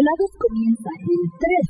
Los desvelados comienzan en 3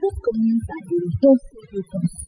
Desvelados comienzan en 2 minutos.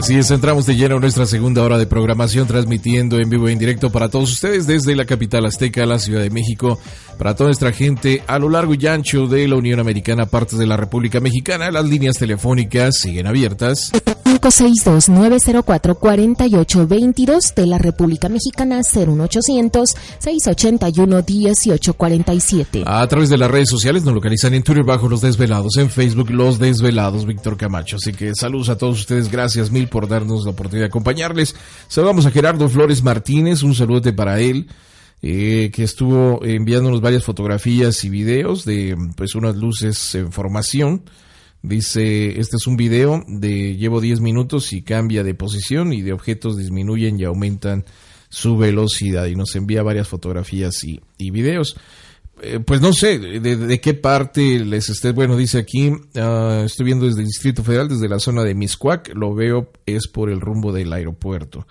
Así es, entramos de lleno en nuestra segunda hora de programación, transmitiendo en vivo e en directo para todos ustedes desde la capital azteca, la Ciudad de México, para toda nuestra gente a lo largo y ancho de la Unión Americana, partes de la República Mexicana. Las líneas telefónicas siguen abiertas. 562-904-4822 de la República Mexicana 01800-681-1847. A través de las redes sociales nos localizan en Twitter bajo Los Desvelados, en Facebook Los Desvelados, Víctor Camacho. Así que saludos a todos ustedes, gracias mil por darnos la oportunidad de acompañarles. Saludamos a Gerardo Flores Martínez, un saludo para él. Eh, que estuvo enviándonos varias fotografías y videos de pues unas luces en formación. Dice, este es un video de llevo 10 minutos y cambia de posición y de objetos disminuyen y aumentan su velocidad y nos envía varias fotografías y, videos. Eh, pues no sé de, qué parte les esté, bueno, dice aquí, uh, estoy viendo desde el Distrito Federal, desde la zona de Miscuac, lo veo es por el rumbo del aeropuerto.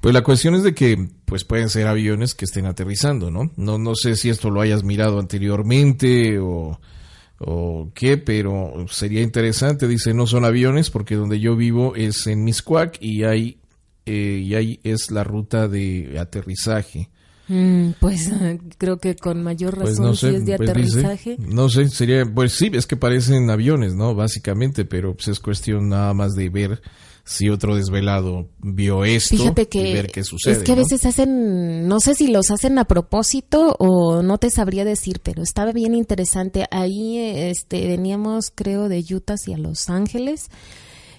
Pues la cuestión es de que pues pueden ser aviones que estén aterrizando, ¿no? No, no sé si esto lo hayas mirado anteriormente o, o qué, pero sería interesante. Dice, no son aviones porque donde yo vivo es en Miscuac y ahí, eh, y ahí es la ruta de aterrizaje. Mm, pues creo que con mayor razón pues no sé, si es de pues aterrizaje. Dice, no sé, sería, pues sí, es que parecen aviones, ¿no? Básicamente, pero pues es cuestión nada más de ver si otro desvelado vio esto Fíjate que y ver qué sucede. Es que a ¿no? veces hacen, no sé si los hacen a propósito o no te sabría decir, pero estaba bien interesante. Ahí este, veníamos, creo, de Utah hacia Los Ángeles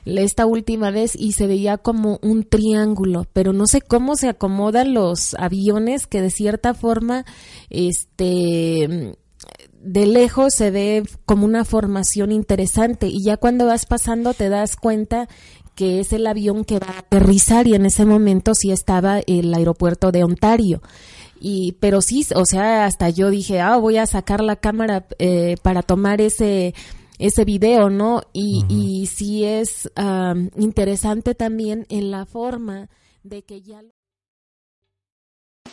esta última vez y se veía como un triángulo, pero no sé cómo se acomodan los aviones que de cierta forma, este de lejos se ve como una formación interesante y ya cuando vas pasando te das cuenta que es el avión que va a aterrizar y en ese momento sí estaba el aeropuerto de Ontario. Y, pero sí, o sea, hasta yo dije, ah, voy a sacar la cámara eh, para tomar ese, ese video, ¿no? Y, uh -huh. y sí es um, interesante también en la forma de que ya...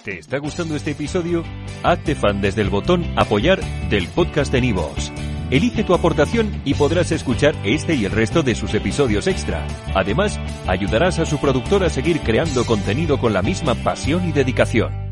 ¿Te está gustando este episodio? Hazte fan desde el botón apoyar del podcast de Nivos. Elige tu aportación y podrás escuchar este y el resto de sus episodios extra. Además, ayudarás a su productor a seguir creando contenido con la misma pasión y dedicación.